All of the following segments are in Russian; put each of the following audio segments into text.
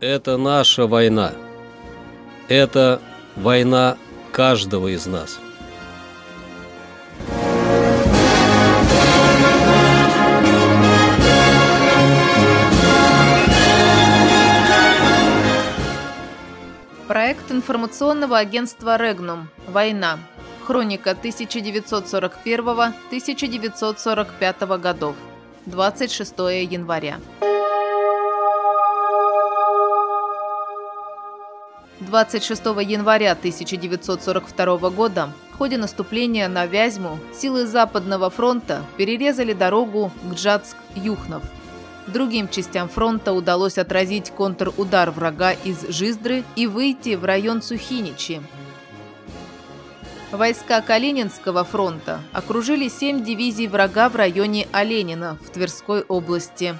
Это наша война. Это война каждого из нас. Проект информационного агентства «Регнум. Война. Хроника 1941-1945 годов. 26 января. 26 января 1942 года в ходе наступления на Вязьму силы Западного фронта перерезали дорогу Гджатск-Юхнов – Другим частям фронта удалось отразить контрудар врага из Жиздры и выйти в район Сухиничи. Войска Калининского фронта окружили семь дивизий врага в районе Оленина в Тверской области.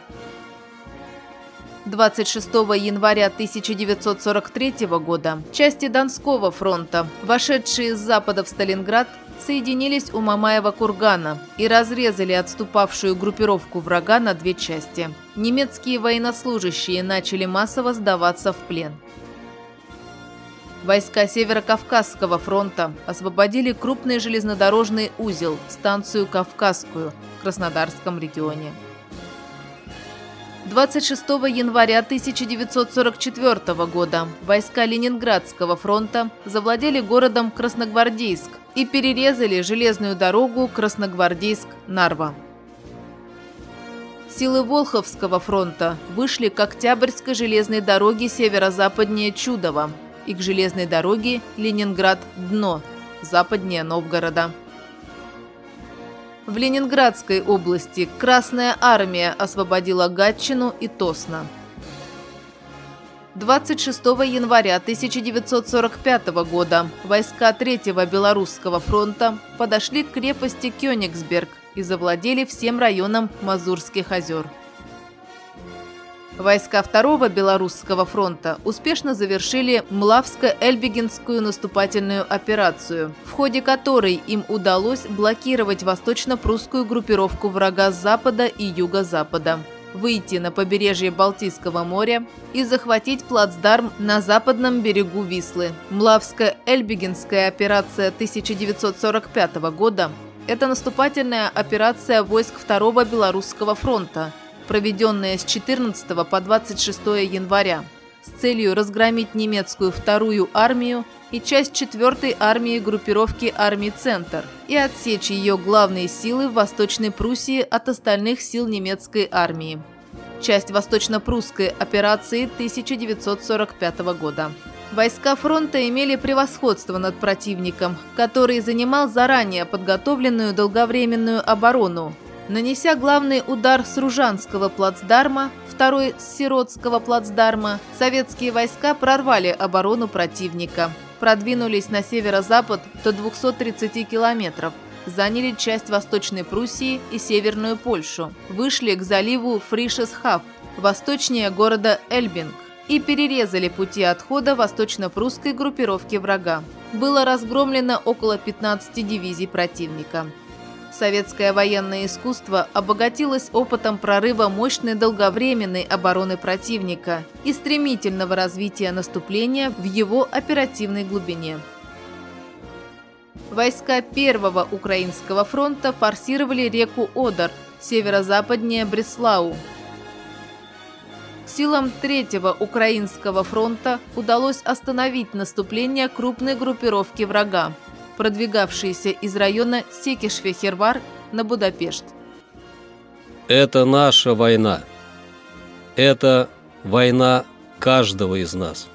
26 января 1943 года части Донского фронта, вошедшие с запада в Сталинград, соединились у Мамаева кургана и разрезали отступавшую группировку врага на две части. Немецкие военнослужащие начали массово сдаваться в плен. Войска Северо-Кавказского фронта освободили крупный железнодорожный узел, станцию Кавказскую в Краснодарском регионе. 26 января 1944 года войска Ленинградского фронта завладели городом Красногвардейск и перерезали железную дорогу Красногвардейск-Нарва. Силы Волховского фронта вышли к Октябрьской железной дороге северо-западнее Чудова и к железной дороге Ленинград-Дно, западнее Новгорода. В Ленинградской области Красная Армия освободила Гатчину и Тосно. 26 января 1945 года войска Третьего Белорусского фронта подошли к крепости Кёнигсберг и завладели всем районом Мазурских озер. Войска Второго Белорусского фронта успешно завершили Млавско-Эльбигинскую наступательную операцию, в ходе которой им удалось блокировать восточно-прусскую группировку врага с запада и юго-запада выйти на побережье Балтийского моря и захватить плацдарм на западном берегу Вислы. Млавско-Эльбигинская операция 1945 года – это наступательная операция войск Второго Белорусского фронта – проведенная с 14 по 26 января с целью разгромить немецкую вторую армию и часть 4 армии группировки армий «Центр» и отсечь ее главные силы в Восточной Пруссии от остальных сил немецкой армии. Часть восточно-прусской операции 1945 года. Войска фронта имели превосходство над противником, который занимал заранее подготовленную долговременную оборону, Нанеся главный удар с Ружанского плацдарма, второй с Сиротского плацдарма, советские войска прорвали оборону противника, продвинулись на северо-запад до 230 километров, заняли часть Восточной Пруссии и Северную Польшу, вышли к заливу Фришесхав, восточнее города Эльбинг, и перерезали пути отхода восточно-прусской группировки врага. Было разгромлено около 15 дивизий противника. Советское военное искусство обогатилось опытом прорыва мощной долговременной обороны противника и стремительного развития наступления в его оперативной глубине. Войска Первого Украинского фронта форсировали реку Одар, северо-западнее Бреслау. Силам Третьего Украинского фронта удалось остановить наступление крупной группировки врага продвигавшиеся из района Секишве-Хервар на Будапешт. Это наша война. Это война каждого из нас.